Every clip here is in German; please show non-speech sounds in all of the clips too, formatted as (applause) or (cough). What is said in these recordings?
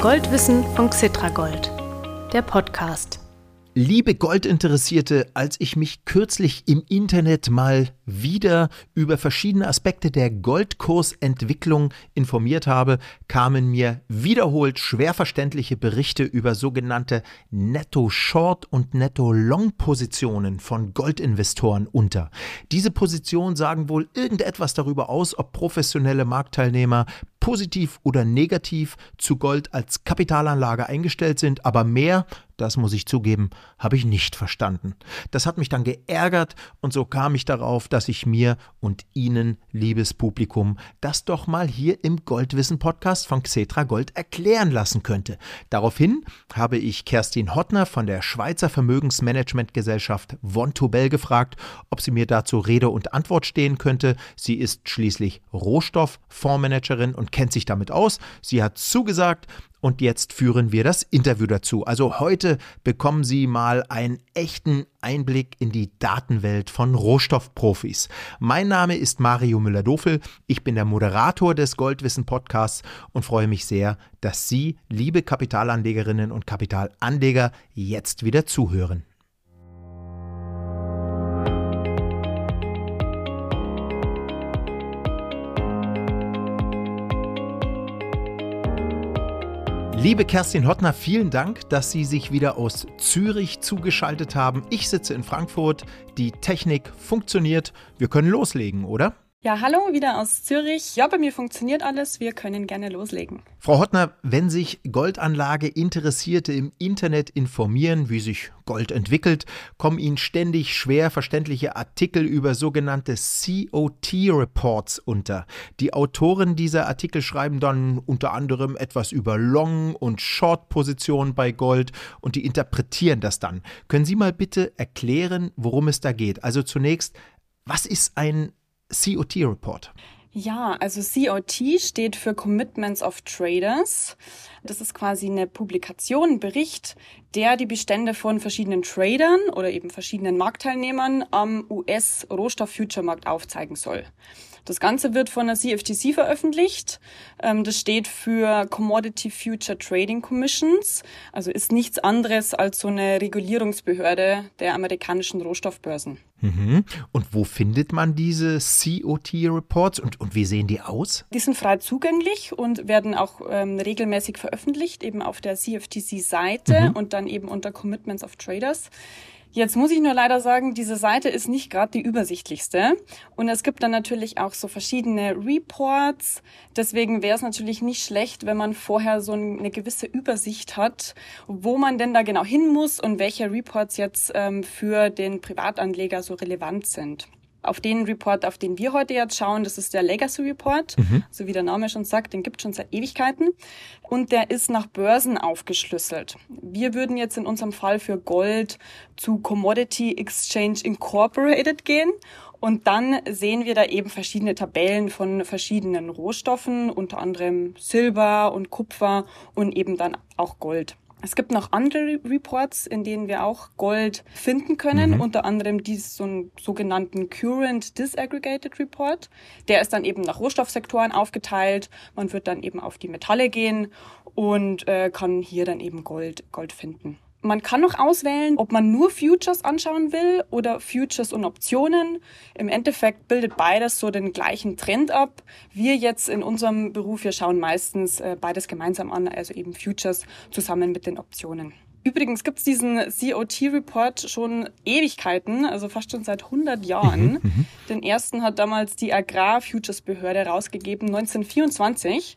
Goldwissen von Xitragold, der Podcast. Liebe Goldinteressierte, als ich mich kürzlich im Internet mal wieder über verschiedene Aspekte der Goldkursentwicklung informiert habe, kamen mir wiederholt schwer verständliche Berichte über sogenannte Netto-Short- und Netto-Long-Positionen von Goldinvestoren unter. Diese Positionen sagen wohl irgendetwas darüber aus, ob professionelle Marktteilnehmer positiv oder negativ zu Gold als Kapitalanlage eingestellt sind, aber mehr das muss ich zugeben, habe ich nicht verstanden. Das hat mich dann geärgert und so kam ich darauf, dass ich mir und Ihnen, liebes Publikum, das doch mal hier im Goldwissen Podcast von Xetra Gold erklären lassen könnte. Daraufhin habe ich Kerstin Hottner von der Schweizer Vermögensmanagementgesellschaft Vontobel gefragt, ob sie mir dazu Rede und Antwort stehen könnte. Sie ist schließlich Rohstofffondsmanagerin und kennt sich damit aus. Sie hat zugesagt, und jetzt führen wir das Interview dazu. Also heute bekommen Sie mal einen echten Einblick in die Datenwelt von Rohstoffprofis. Mein Name ist Mario Müller-Dofel. Ich bin der Moderator des Goldwissen Podcasts und freue mich sehr, dass Sie, liebe Kapitalanlegerinnen und Kapitalanleger, jetzt wieder zuhören. Liebe Kerstin Hottner, vielen Dank, dass Sie sich wieder aus Zürich zugeschaltet haben. Ich sitze in Frankfurt. Die Technik funktioniert. Wir können loslegen, oder? Ja, hallo, wieder aus Zürich. Ja, bei mir funktioniert alles. Wir können gerne loslegen. Frau Hottner, wenn sich Goldanlage Interessierte im Internet informieren, wie sich Gold entwickelt, kommen ihnen ständig schwer verständliche Artikel über sogenannte COT-Reports unter. Die Autoren dieser Artikel schreiben dann unter anderem etwas über Long- und Short-Positionen bei Gold und die interpretieren das dann. Können Sie mal bitte erklären, worum es da geht? Also zunächst, was ist ein COT-Report? Ja, also COT steht für Commitments of Traders. Das ist quasi eine Publikation, ein Bericht, der die Bestände von verschiedenen Tradern oder eben verschiedenen Marktteilnehmern am US-Rohstoff-Future-Markt aufzeigen soll. Das Ganze wird von der CFTC veröffentlicht. Ähm, das steht für Commodity Future Trading Commissions, also ist nichts anderes als so eine Regulierungsbehörde der amerikanischen Rohstoffbörsen. Mhm. Und wo findet man diese COT-Reports und, und wie sehen die aus? Die sind frei zugänglich und werden auch ähm, regelmäßig veröffentlicht, eben auf der CFTC-Seite mhm. und dann eben unter Commitments of Traders. Jetzt muss ich nur leider sagen, diese Seite ist nicht gerade die übersichtlichste. Und es gibt dann natürlich auch so verschiedene Reports. Deswegen wäre es natürlich nicht schlecht, wenn man vorher so eine gewisse Übersicht hat, wo man denn da genau hin muss und welche Reports jetzt ähm, für den Privatanleger so relevant sind auf den Report, auf den wir heute jetzt schauen, das ist der Legacy Report, mhm. so wie der Name schon sagt, den gibt es schon seit Ewigkeiten und der ist nach Börsen aufgeschlüsselt. Wir würden jetzt in unserem Fall für Gold zu Commodity Exchange Incorporated gehen und dann sehen wir da eben verschiedene Tabellen von verschiedenen Rohstoffen, unter anderem Silber und Kupfer und eben dann auch Gold. Es gibt noch andere Reports, in denen wir auch Gold finden können, mhm. unter anderem diesen sogenannten Current Disaggregated Report. Der ist dann eben nach Rohstoffsektoren aufgeteilt. Man wird dann eben auf die Metalle gehen und äh, kann hier dann eben Gold, Gold finden. Man kann noch auswählen, ob man nur Futures anschauen will oder Futures und Optionen. Im Endeffekt bildet beides so den gleichen Trend ab. Wir jetzt in unserem Beruf, wir schauen meistens äh, beides gemeinsam an, also eben Futures zusammen mit den Optionen. Übrigens gibt es diesen COT-Report schon Ewigkeiten, also fast schon seit 100 Jahren. Mhm, mhm, den ersten hat damals die Agrar-Futures-Behörde rausgegeben, 1924.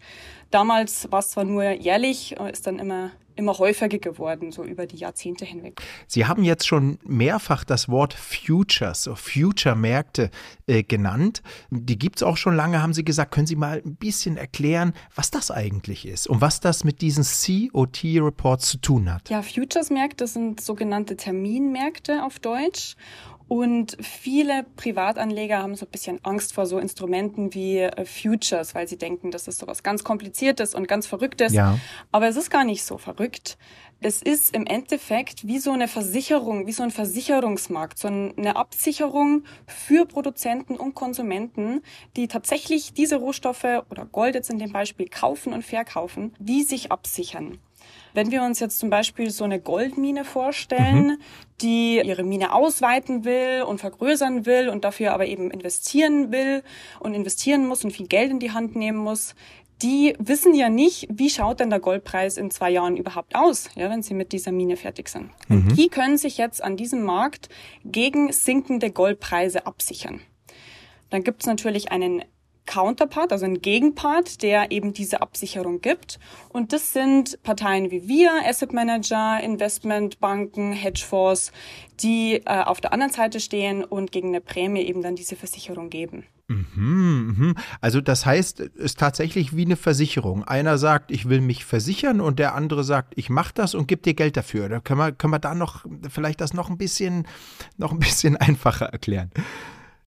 Damals war es zwar nur jährlich, ist dann immer immer häufiger geworden, so über die Jahrzehnte hinweg. Sie haben jetzt schon mehrfach das Wort Futures, Future-Märkte äh, genannt. Die gibt es auch schon lange, haben Sie gesagt. Können Sie mal ein bisschen erklären, was das eigentlich ist und was das mit diesen COT-Reports zu tun hat? Ja, Futures-Märkte sind sogenannte Terminmärkte auf Deutsch. Und viele Privatanleger haben so ein bisschen Angst vor so Instrumenten wie äh, Futures, weil sie denken, das ist so was ganz Kompliziertes und ganz Verrücktes. Ja. Aber es ist gar nicht so verrückt. es ist im Endeffekt wie so eine Versicherung, wie so ein Versicherungsmarkt, so eine Absicherung für Produzenten und Konsumenten, die tatsächlich diese Rohstoffe oder Gold jetzt in dem Beispiel kaufen und verkaufen, die sich absichern. Wenn wir uns jetzt zum Beispiel so eine Goldmine vorstellen, mhm. die ihre Mine ausweiten will und vergrößern will und dafür aber eben investieren will und investieren muss und viel Geld in die Hand nehmen muss, die wissen ja nicht, wie schaut denn der Goldpreis in zwei Jahren überhaupt aus, ja, wenn sie mit dieser Mine fertig sind. Mhm. Und die können sich jetzt an diesem Markt gegen sinkende Goldpreise absichern. Dann gibt es natürlich einen Counterpart, also einen Gegenpart, der eben diese Absicherung gibt. Und das sind Parteien wie wir, Asset Manager, Investmentbanken, Hedgefonds, die äh, auf der anderen Seite stehen und gegen eine Prämie eben dann diese Versicherung geben. Mhm, mhm. Also das heißt, es ist tatsächlich wie eine Versicherung. Einer sagt, ich will mich versichern und der andere sagt, ich mache das und gebe dir Geld dafür. Da können wir, können wir da noch vielleicht das noch ein bisschen, noch ein bisschen (laughs) einfacher erklären.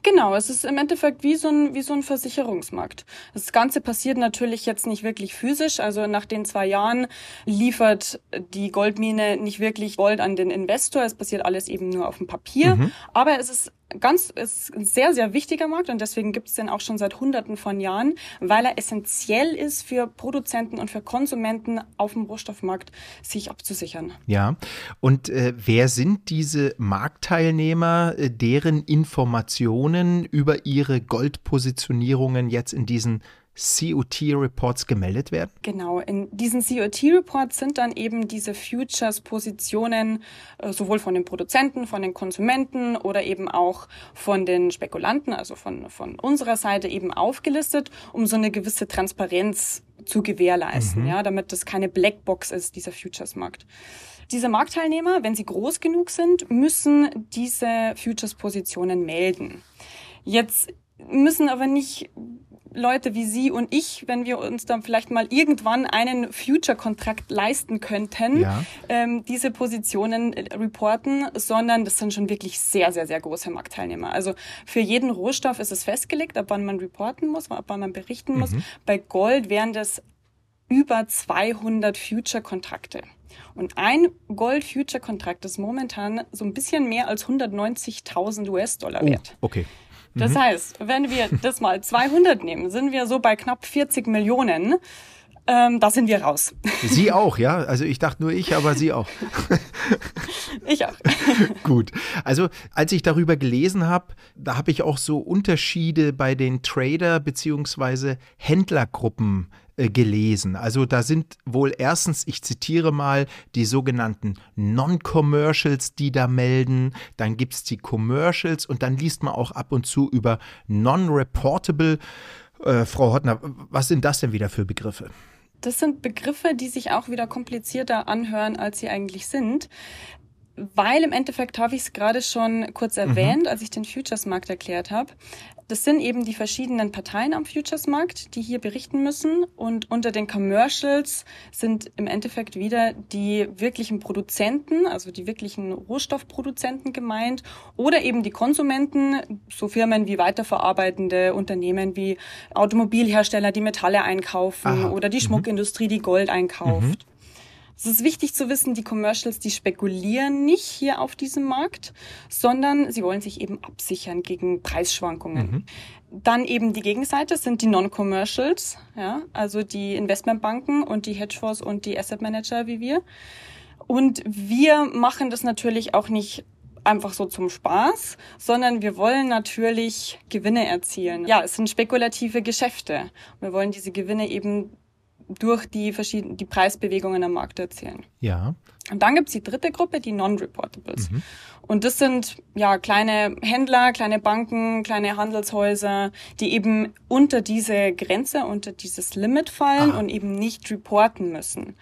Genau, es ist im Endeffekt wie so ein, wie so ein Versicherungsmarkt. Das Ganze passiert natürlich jetzt nicht wirklich physisch. Also nach den zwei Jahren liefert die Goldmine nicht wirklich Gold an den Investor. Es passiert alles eben nur auf dem Papier. Mhm. Aber es ist ganz ist ein sehr, sehr wichtiger Markt und deswegen gibt es den auch schon seit Hunderten von Jahren, weil er essentiell ist für Produzenten und für Konsumenten auf dem Rohstoffmarkt, sich abzusichern. Ja, und äh, wer sind diese Marktteilnehmer, äh, deren Informationen über ihre Goldpositionierungen jetzt in diesen COT-Reports gemeldet werden? Genau, in diesen COT-Reports sind dann eben diese Futures-Positionen äh, sowohl von den Produzenten, von den Konsumenten oder eben auch von den Spekulanten, also von, von unserer Seite eben aufgelistet, um so eine gewisse Transparenz zu gewährleisten, mhm. ja, damit das keine Blackbox ist, dieser Futures-Markt. Diese Marktteilnehmer, wenn sie groß genug sind, müssen diese Futures-Positionen melden. Jetzt müssen aber nicht Leute wie Sie und ich, wenn wir uns dann vielleicht mal irgendwann einen Future-Kontrakt leisten könnten, ja. ähm, diese Positionen äh, reporten, sondern das sind schon wirklich sehr, sehr, sehr große Marktteilnehmer. Also für jeden Rohstoff ist es festgelegt, ab wann man reporten muss, ab wann man berichten muss. Mhm. Bei Gold wären das über 200 Future-Kontrakte. Und ein Gold-Future-Kontrakt ist momentan so ein bisschen mehr als 190.000 US-Dollar wert. Oh, okay. Das mhm. heißt, wenn wir das mal 200 nehmen, sind wir so bei knapp 40 Millionen. Ähm, da sind wir raus. (laughs) Sie auch, ja? Also ich dachte nur ich, aber Sie auch. (laughs) ich auch. (laughs) Gut. Also als ich darüber gelesen habe, da habe ich auch so Unterschiede bei den Trader- bzw. Händlergruppen äh, gelesen. Also da sind wohl erstens, ich zitiere mal, die sogenannten Non-Commercials, die da melden. Dann gibt es die Commercials und dann liest man auch ab und zu über Non-Reportable. Äh, Frau Hottner, was sind das denn wieder für Begriffe? Das sind Begriffe, die sich auch wieder komplizierter anhören, als sie eigentlich sind. Weil im Endeffekt habe ich es gerade schon kurz mhm. erwähnt, mhm. als ich den Futures-Markt erklärt habe. Das sind eben die verschiedenen Parteien am Futures-Markt, die hier berichten müssen. Und unter den Commercials sind im Endeffekt wieder die wirklichen Produzenten, also die wirklichen Rohstoffproduzenten gemeint oder eben die Konsumenten, so Firmen wie weiterverarbeitende Unternehmen wie Automobilhersteller, die Metalle einkaufen Aha. oder die mhm. Schmuckindustrie, die Gold einkauft. Mhm. Es ist wichtig zu wissen, die Commercials, die spekulieren nicht hier auf diesem Markt, sondern sie wollen sich eben absichern gegen Preisschwankungen. Mhm. Dann eben die Gegenseite sind die Non-Commercials, ja, also die Investmentbanken und die Hedgefonds und die Asset Manager wie wir. Und wir machen das natürlich auch nicht einfach so zum Spaß, sondern wir wollen natürlich Gewinne erzielen. Ja, es sind spekulative Geschäfte. Wir wollen diese Gewinne eben durch die verschiedenen die Preisbewegungen am Markt erzielen. Ja. Und dann gibt's die dritte Gruppe, die Non-Reportables. Mhm. Und das sind ja kleine Händler, kleine Banken, kleine Handelshäuser, die eben unter diese Grenze, unter dieses Limit fallen Aha. und eben nicht reporten müssen.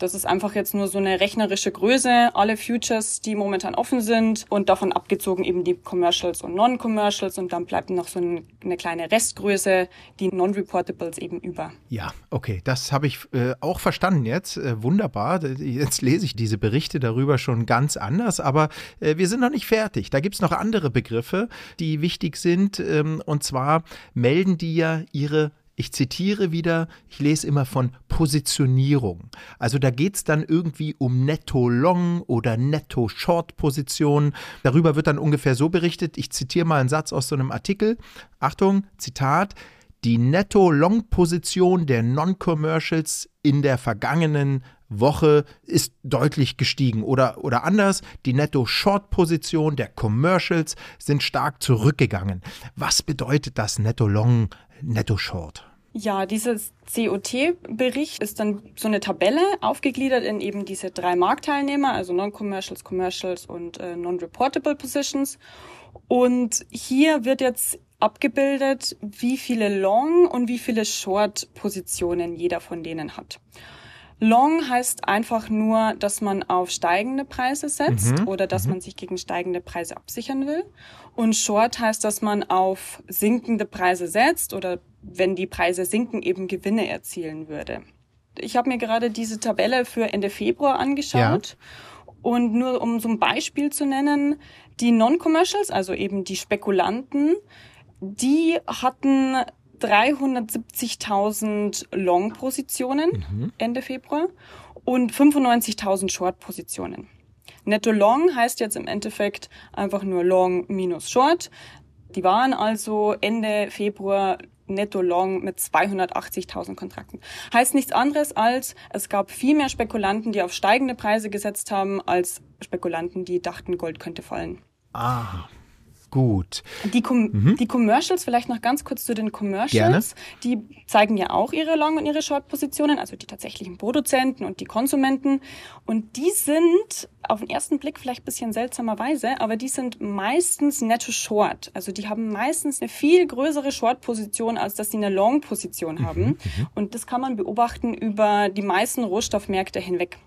Das ist einfach jetzt nur so eine rechnerische Größe. Alle Futures, die momentan offen sind und davon abgezogen eben die Commercials und Non-Commercials und dann bleibt noch so eine kleine Restgröße, die Non-Reportables eben über. Ja, okay, das habe ich äh, auch verstanden jetzt. Äh, wunderbar. Jetzt lese ich diese Berichte darüber schon ganz anders, aber äh, wir sind noch nicht fertig. Da gibt es noch andere Begriffe, die wichtig sind. Ähm, und zwar melden die ja ihre ich zitiere wieder, ich lese immer von Positionierung. Also da geht es dann irgendwie um Netto-Long oder Netto-Short-Positionen. Darüber wird dann ungefähr so berichtet, ich zitiere mal einen Satz aus so einem Artikel. Achtung, Zitat. Die Netto-Long-Position der Non-Commercials in der vergangenen Woche ist deutlich gestiegen. Oder, oder anders, die Netto-Short-Position der Commercials sind stark zurückgegangen. Was bedeutet das Netto-Long, Netto-Short? Ja, dieses COT-Bericht ist dann so eine Tabelle aufgegliedert in eben diese drei Marktteilnehmer, also Non-Commercials, Commercials und äh, Non-Reportable Positions. Und hier wird jetzt abgebildet, wie viele Long- und wie viele Short-Positionen jeder von denen hat. Long heißt einfach nur, dass man auf steigende Preise setzt mhm. oder dass mhm. man sich gegen steigende Preise absichern will. Und Short heißt, dass man auf sinkende Preise setzt oder wenn die Preise sinken, eben Gewinne erzielen würde. Ich habe mir gerade diese Tabelle für Ende Februar angeschaut. Ja. Und nur um so ein Beispiel zu nennen, die Non-Commercials, also eben die Spekulanten, die hatten 370.000 Long-Positionen mhm. Ende Februar und 95.000 Short-Positionen. Netto Long heißt jetzt im Endeffekt einfach nur Long minus Short. Die waren also Ende Februar netto long mit 280.000 Kontrakten. Heißt nichts anderes als, es gab viel mehr Spekulanten, die auf steigende Preise gesetzt haben, als Spekulanten, die dachten, Gold könnte fallen. Ah, Gut. Die, Com mhm. die Commercials, vielleicht noch ganz kurz zu den Commercials. Gerne. Die zeigen ja auch ihre Long- und ihre Short-Positionen, also die tatsächlichen Produzenten und die Konsumenten. Und die sind auf den ersten Blick vielleicht ein bisschen seltsamerweise, aber die sind meistens netto Short. Also die haben meistens eine viel größere Short-Position, als dass sie eine Long-Position haben. Mhm. mhm. Und das kann man beobachten über die meisten Rohstoffmärkte hinweg.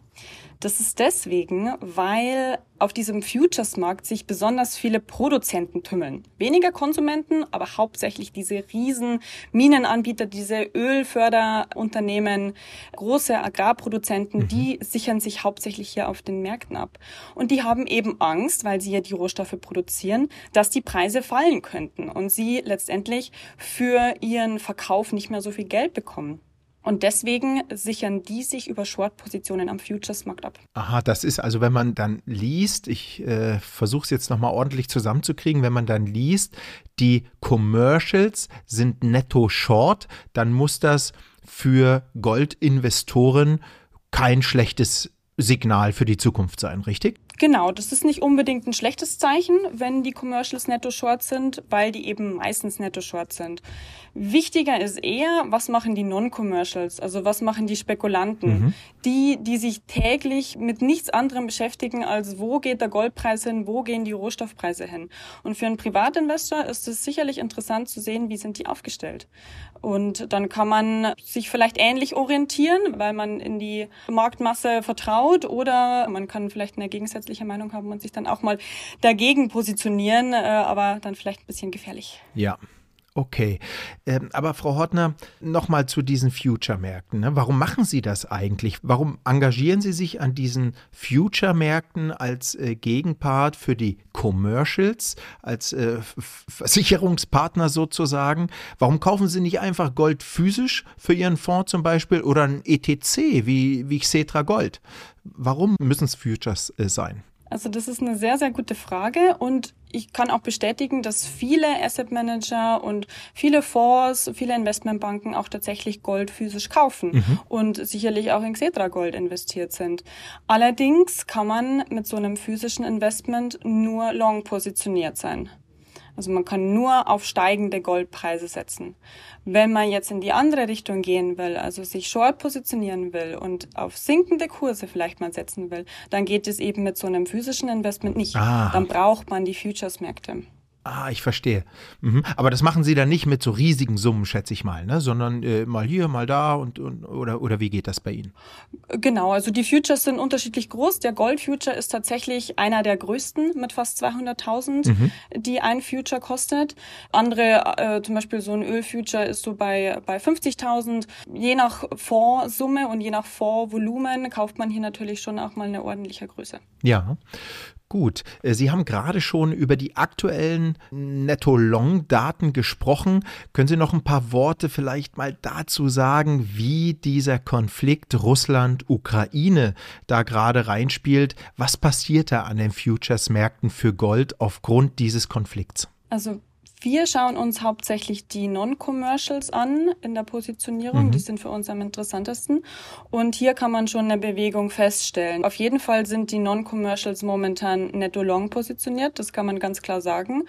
Das ist deswegen, weil auf diesem Futures-Markt sich besonders viele Produzenten tümmeln. Weniger Konsumenten, aber hauptsächlich diese riesen Minenanbieter, diese Ölförderunternehmen, große Agrarproduzenten, mhm. die sichern sich hauptsächlich hier auf den Märkten ab. Und die haben eben Angst, weil sie ja die Rohstoffe produzieren, dass die Preise fallen könnten und sie letztendlich für ihren Verkauf nicht mehr so viel Geld bekommen. Und deswegen sichern die sich über Short-Positionen am Futures-Markt ab. Aha, das ist also, wenn man dann liest, ich äh, versuche es jetzt nochmal ordentlich zusammenzukriegen, wenn man dann liest, die Commercials sind netto Short, dann muss das für Goldinvestoren kein schlechtes Signal für die Zukunft sein, richtig? Genau, das ist nicht unbedingt ein schlechtes Zeichen, wenn die Commercials netto short sind, weil die eben meistens netto short sind. Wichtiger ist eher, was machen die Non-Commercials, also was machen die Spekulanten, mhm. die, die sich täglich mit nichts anderem beschäftigen, als wo geht der Goldpreis hin, wo gehen die Rohstoffpreise hin. Und für einen Privatinvestor ist es sicherlich interessant zu sehen, wie sind die aufgestellt. Und dann kann man sich vielleicht ähnlich orientieren, weil man in die Marktmasse vertraut oder man kann vielleicht eine gegensätzliche Meinung haben und sich dann auch mal dagegen positionieren, äh, aber dann vielleicht ein bisschen gefährlich. Ja, Okay, ähm, aber Frau Hortner, nochmal zu diesen Future-Märkten. Ne? Warum machen Sie das eigentlich? Warum engagieren Sie sich an diesen Future-Märkten als äh, Gegenpart für die Commercials, als äh, Versicherungspartner sozusagen? Warum kaufen Sie nicht einfach Gold physisch für Ihren Fonds zum Beispiel oder ein ETC wie, wie Xetra Gold? Warum müssen es Futures äh, sein? Also das ist eine sehr, sehr gute Frage und ich kann auch bestätigen, dass viele Asset Manager und viele Fonds, viele Investmentbanken auch tatsächlich Gold physisch kaufen mhm. und sicherlich auch in Xetra Gold investiert sind. Allerdings kann man mit so einem physischen Investment nur long positioniert sein. Also man kann nur auf steigende Goldpreise setzen. Wenn man jetzt in die andere Richtung gehen will, also sich short positionieren will und auf sinkende Kurse vielleicht mal setzen will, dann geht es eben mit so einem physischen Investment nicht. Ah. Dann braucht man die Futures-Märkte. Ah, ich verstehe. Mhm. Aber das machen Sie dann nicht mit so riesigen Summen, schätze ich mal, ne? sondern äh, mal hier, mal da und, und oder, oder wie geht das bei Ihnen? Genau, also die Futures sind unterschiedlich groß. Der Gold Future ist tatsächlich einer der größten mit fast 200.000, mhm. die ein Future kostet. Andere, äh, zum Beispiel so ein Öl Future ist so bei, bei 50.000. Je nach Fondssumme und je nach Fondsvolumen kauft man hier natürlich schon auch mal eine ordentliche Größe. Ja. Gut, äh, Sie haben gerade schon über die aktuellen Netto-Long-Daten gesprochen. Können Sie noch ein paar Worte vielleicht mal dazu sagen, wie dieser Konflikt Russland-Ukraine da gerade reinspielt? Was passiert da an den Futures-Märkten für Gold aufgrund dieses Konflikts? Also wir schauen uns hauptsächlich die Non-Commercials an in der Positionierung. Mhm. Die sind für uns am interessantesten. Und hier kann man schon eine Bewegung feststellen. Auf jeden Fall sind die Non-Commercials momentan netto-long positioniert. Das kann man ganz klar sagen.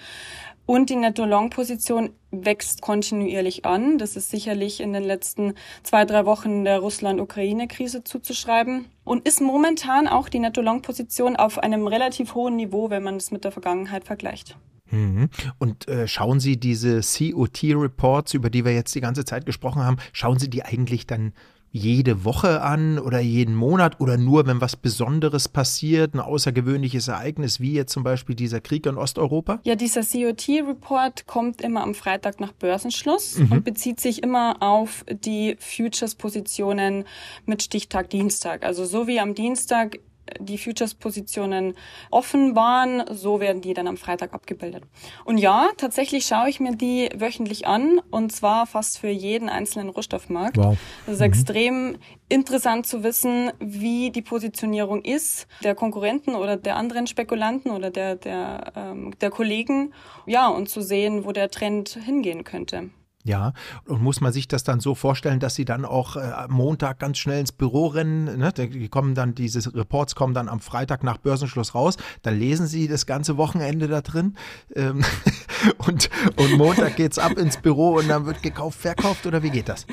Und die Netto-Long-Position wächst kontinuierlich an. Das ist sicherlich in den letzten zwei, drei Wochen der Russland-Ukraine-Krise zuzuschreiben und ist momentan auch die Netto-Long-Position auf einem relativ hohen Niveau, wenn man es mit der Vergangenheit vergleicht. Mhm. Und äh, schauen Sie diese COT-Reports, über die wir jetzt die ganze Zeit gesprochen haben, schauen Sie die eigentlich dann jede Woche an oder jeden Monat oder nur, wenn was Besonderes passiert, ein außergewöhnliches Ereignis, wie jetzt zum Beispiel dieser Krieg in Osteuropa? Ja, dieser COT-Report kommt immer am Freitag nach Börsenschluss mhm. und bezieht sich immer auf die Futures-Positionen mit Stichtag Dienstag. Also so wie am Dienstag die Futures-Positionen offen waren, so werden die dann am Freitag abgebildet. Und ja, tatsächlich schaue ich mir die wöchentlich an und zwar fast für jeden einzelnen Rohstoffmarkt. Wow. Das ist mhm. extrem interessant zu wissen, wie die Positionierung ist der Konkurrenten oder der anderen Spekulanten oder der, der, ähm, der Kollegen. Ja, und zu sehen, wo der Trend hingehen könnte. Ja, und muss man sich das dann so vorstellen, dass sie dann auch äh, Montag ganz schnell ins Büro rennen, ne? die kommen dann, diese Reports kommen dann am Freitag nach Börsenschluss raus, dann lesen sie das ganze Wochenende da drin ähm, (laughs) und, und Montag geht's ab ins Büro und dann wird gekauft, verkauft oder wie geht das?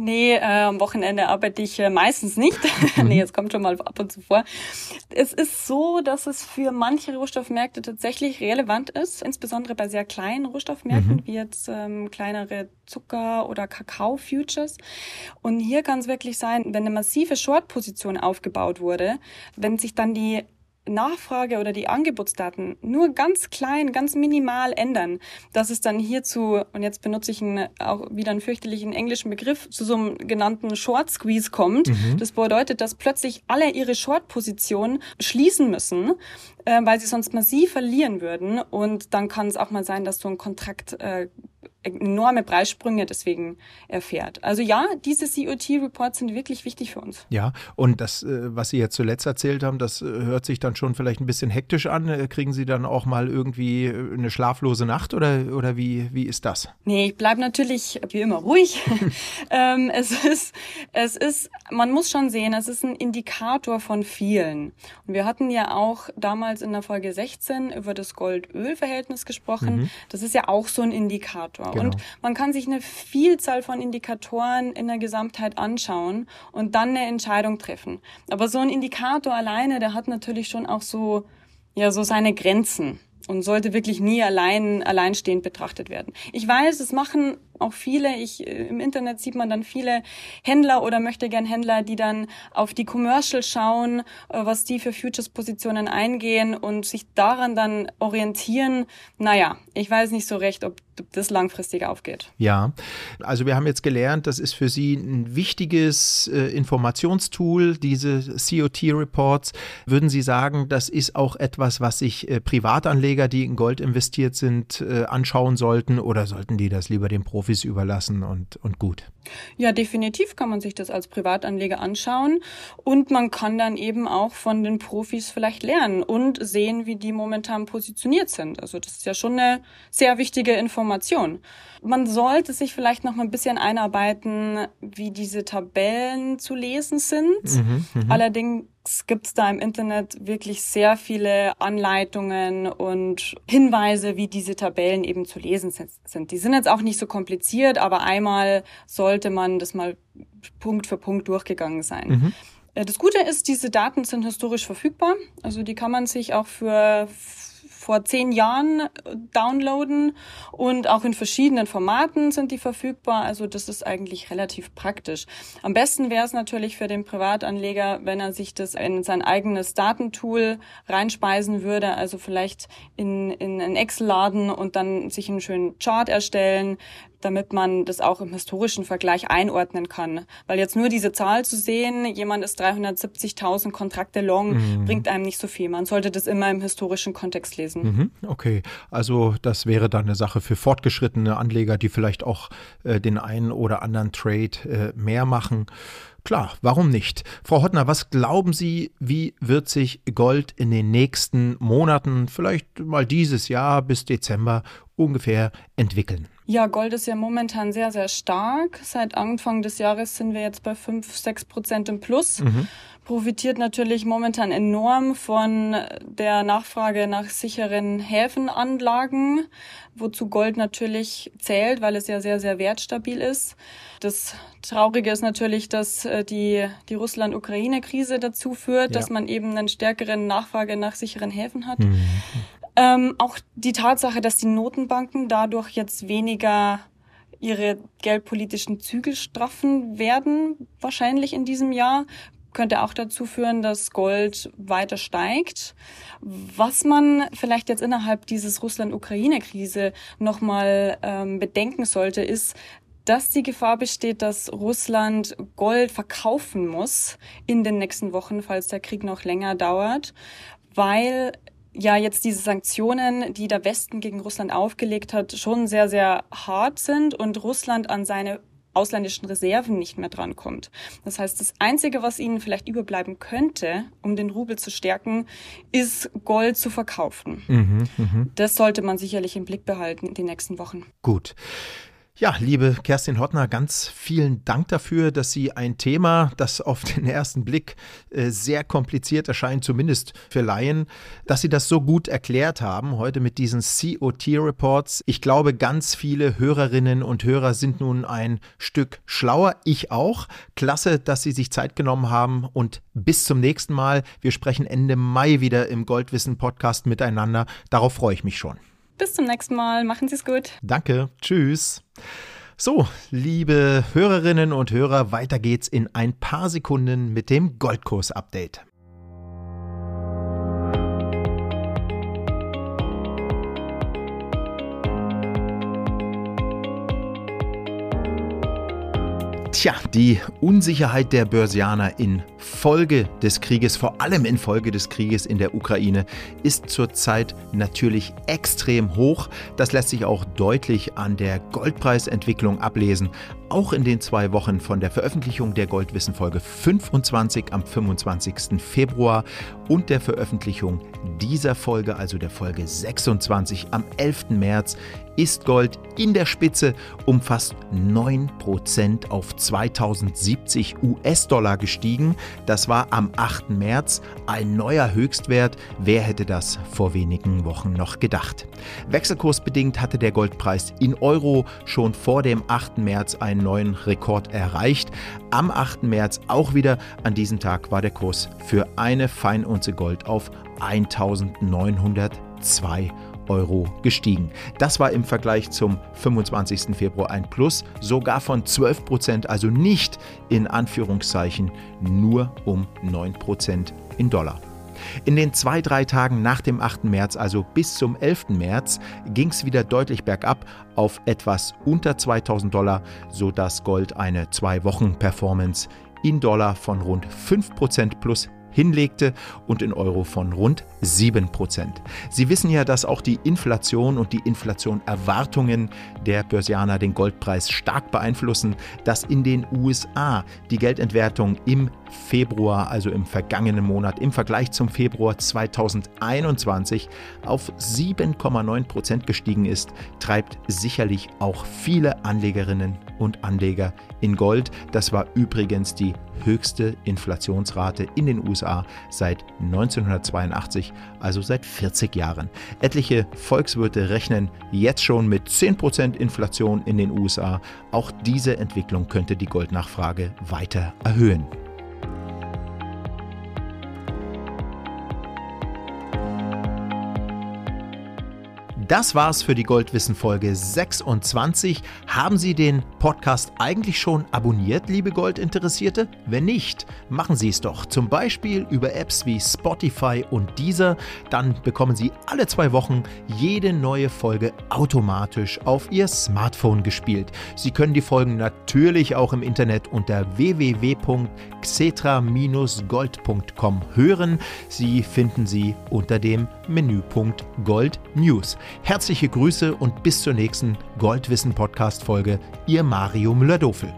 Nee, äh, am Wochenende arbeite ich äh, meistens nicht. (laughs) nee, es kommt schon mal ab und zu vor. Es ist so, dass es für manche Rohstoffmärkte tatsächlich relevant ist, insbesondere bei sehr kleinen Rohstoffmärkten, mhm. wie jetzt ähm, kleinere Zucker- oder Kakao-Futures. Und hier kann es wirklich sein, wenn eine massive Short-Position aufgebaut wurde, wenn sich dann die Nachfrage oder die Angebotsdaten nur ganz klein, ganz minimal ändern, dass es dann hierzu, und jetzt benutze ich einen, auch wieder einen fürchterlichen englischen Begriff, zu so einem genannten Short Squeeze kommt. Mhm. Das bedeutet, dass plötzlich alle ihre Short-Positionen schließen müssen, äh, weil sie sonst massiv verlieren würden. Und dann kann es auch mal sein, dass so ein Kontrakt äh, enorme Preissprünge deswegen erfährt. Also ja, diese COT-Reports sind wirklich wichtig für uns. Ja, und das, äh, was Sie jetzt zuletzt erzählt haben, das äh, hört sich dann schon vielleicht ein bisschen hektisch an. Äh, kriegen Sie dann auch mal irgendwie eine schlaflose Nacht oder, oder wie, wie ist das? Nee, ich bleibe natürlich wie immer ruhig. (laughs) ähm, es, ist, es ist, man muss schon sehen, es ist ein Indikator von vielen. Und wir hatten ja auch damals in der Folge 16 über das Gold-Öl-Verhältnis gesprochen. Mhm. Das ist ja auch so ein Indikator. Genau. Und man kann sich eine Vielzahl von Indikatoren in der Gesamtheit anschauen und dann eine Entscheidung treffen. Aber so ein Indikator alleine, der hat natürlich schon auch so, ja, so seine Grenzen und sollte wirklich nie allein, alleinstehend betrachtet werden. Ich weiß, es machen auch viele, ich, äh, im Internet sieht man dann viele Händler oder möchte gern Händler, die dann auf die Commercial schauen, äh, was die für Futures-Positionen eingehen und sich daran dann orientieren. Naja, ich weiß nicht so recht, ob das langfristig aufgeht. Ja, also wir haben jetzt gelernt, das ist für Sie ein wichtiges äh, Informationstool, diese COT-Reports. Würden Sie sagen, das ist auch etwas, was sich Privatanleger, die in Gold investiert sind, anschauen sollten oder sollten die das lieber den Profis Profis überlassen und, und gut. Ja, definitiv kann man sich das als Privatanleger anschauen und man kann dann eben auch von den Profis vielleicht lernen und sehen, wie die momentan positioniert sind. Also das ist ja schon eine sehr wichtige Information. Man sollte sich vielleicht noch mal ein bisschen einarbeiten, wie diese Tabellen zu lesen sind. Mhm, mh. Allerdings gibt es da im Internet wirklich sehr viele Anleitungen und Hinweise, wie diese Tabellen eben zu lesen sind. Die sind jetzt auch nicht so kompliziert, aber einmal sollte man das mal Punkt für Punkt durchgegangen sein. Mhm. Äh, das Gute ist, diese Daten sind historisch verfügbar. Also die kann man sich auch für vor zehn Jahren äh, downloaden und auch in verschiedenen Formaten sind die verfügbar. Also das ist eigentlich relativ praktisch. Am besten wäre es natürlich für den Privatanleger, wenn er sich das in sein eigenes Datentool reinspeisen würde, also vielleicht in, in einen Excel laden und dann sich einen schönen Chart erstellen, damit man das auch im historischen Vergleich einordnen kann. Weil jetzt nur diese Zahl zu sehen, jemand ist 370.000 Kontrakte long, mhm. bringt einem nicht so viel. Man sollte das immer im historischen Kontext lesen. Mhm, okay, also das wäre dann eine Sache für fortgeschrittene Anleger, die vielleicht auch äh, den einen oder anderen Trade äh, mehr machen. Klar, warum nicht? Frau Hottner, was glauben Sie, wie wird sich Gold in den nächsten Monaten, vielleicht mal dieses Jahr bis Dezember ungefähr entwickeln? Ja, Gold ist ja momentan sehr, sehr stark. Seit Anfang des Jahres sind wir jetzt bei 5, 6 Prozent im Plus. Mhm. Profitiert natürlich momentan enorm von der Nachfrage nach sicheren Häfenanlagen, wozu Gold natürlich zählt, weil es ja sehr, sehr wertstabil ist. Das Traurige ist natürlich, dass äh, die, die Russland-Ukraine-Krise dazu führt, ja. dass man eben eine stärkere Nachfrage nach sicheren Häfen hat. Mhm. Ähm, auch die Tatsache, dass die Notenbanken dadurch jetzt weniger ihre geldpolitischen Zügel straffen werden, wahrscheinlich in diesem Jahr, könnte auch dazu führen, dass Gold weiter steigt. Was man vielleicht jetzt innerhalb dieses Russland-Ukraine-Krise nochmal ähm, bedenken sollte, ist, dass die Gefahr besteht, dass Russland Gold verkaufen muss in den nächsten Wochen, falls der Krieg noch länger dauert, weil ja jetzt diese Sanktionen, die der Westen gegen Russland aufgelegt hat, schon sehr, sehr hart sind und Russland an seine ausländischen Reserven nicht mehr drankommt. Das heißt, das Einzige, was ihnen vielleicht überbleiben könnte, um den Rubel zu stärken, ist Gold zu verkaufen. Mhm, mh. Das sollte man sicherlich im Blick behalten in den nächsten Wochen. Gut. Ja, liebe Kerstin Hottner, ganz vielen Dank dafür, dass Sie ein Thema, das auf den ersten Blick äh, sehr kompliziert erscheint, zumindest für Laien, dass Sie das so gut erklärt haben heute mit diesen COT-Reports. Ich glaube, ganz viele Hörerinnen und Hörer sind nun ein Stück schlauer. Ich auch. Klasse, dass Sie sich Zeit genommen haben und bis zum nächsten Mal. Wir sprechen Ende Mai wieder im Goldwissen Podcast miteinander. Darauf freue ich mich schon. Bis zum nächsten Mal. Machen Sie es gut. Danke. Tschüss. So, liebe Hörerinnen und Hörer, weiter geht's in ein paar Sekunden mit dem Goldkurs-Update. Tja, die Unsicherheit der Börsianer in Folge des Krieges, vor allem in Folge des Krieges in der Ukraine, ist zurzeit natürlich extrem hoch. Das lässt sich auch deutlich an der Goldpreisentwicklung ablesen. Auch in den zwei Wochen von der Veröffentlichung der Goldwissen Folge 25 am 25. Februar und der Veröffentlichung dieser Folge, also der Folge 26 am 11. März, ist Gold in der Spitze um fast 9% auf 2070 US-Dollar gestiegen. Das war am 8. März ein neuer Höchstwert. Wer hätte das vor wenigen Wochen noch gedacht? Wechselkursbedingt hatte der Goldpreis in Euro schon vor dem 8. März einen neuen Rekord erreicht. Am 8. März auch wieder an diesem Tag war der Kurs für eine Feinunze Gold auf 1902 Euro gestiegen. Das war im Vergleich zum 25. Februar ein Plus, sogar von 12 Prozent, also nicht in Anführungszeichen nur um 9 Prozent in Dollar. In den zwei, drei Tagen nach dem 8. März, also bis zum 11. März, ging es wieder deutlich bergab auf etwas unter 2000 Dollar, sodass Gold eine Zwei-Wochen-Performance in Dollar von rund 5% plus hinlegte und in Euro von rund 7%. Sie wissen ja, dass auch die Inflation und die Inflationerwartungen der Börsianer den Goldpreis stark beeinflussen, dass in den USA die Geldentwertung im Februar, also im vergangenen Monat, im Vergleich zum Februar 2021 auf 7,9% gestiegen ist, treibt sicherlich auch viele Anlegerinnen und Anleger in Gold. Das war übrigens die höchste Inflationsrate in den USA seit 1982, also seit 40 Jahren. Etliche Volkswirte rechnen jetzt schon mit 10% Inflation in den USA. Auch diese Entwicklung könnte die Goldnachfrage weiter erhöhen. Das war's für die Goldwissen Folge 26. Haben Sie den Podcast eigentlich schon abonniert, liebe Goldinteressierte? Wenn nicht, machen Sie es doch. Zum Beispiel über Apps wie Spotify und Deezer. Dann bekommen Sie alle zwei Wochen jede neue Folge automatisch auf Ihr Smartphone gespielt. Sie können die Folgen natürlich auch im Internet unter www.xetra-gold.com hören. Sie finden sie unter dem Menüpunkt Gold News. Herzliche Grüße und bis zur nächsten Goldwissen Podcast Folge. Ihr Mario Müller-Dofel.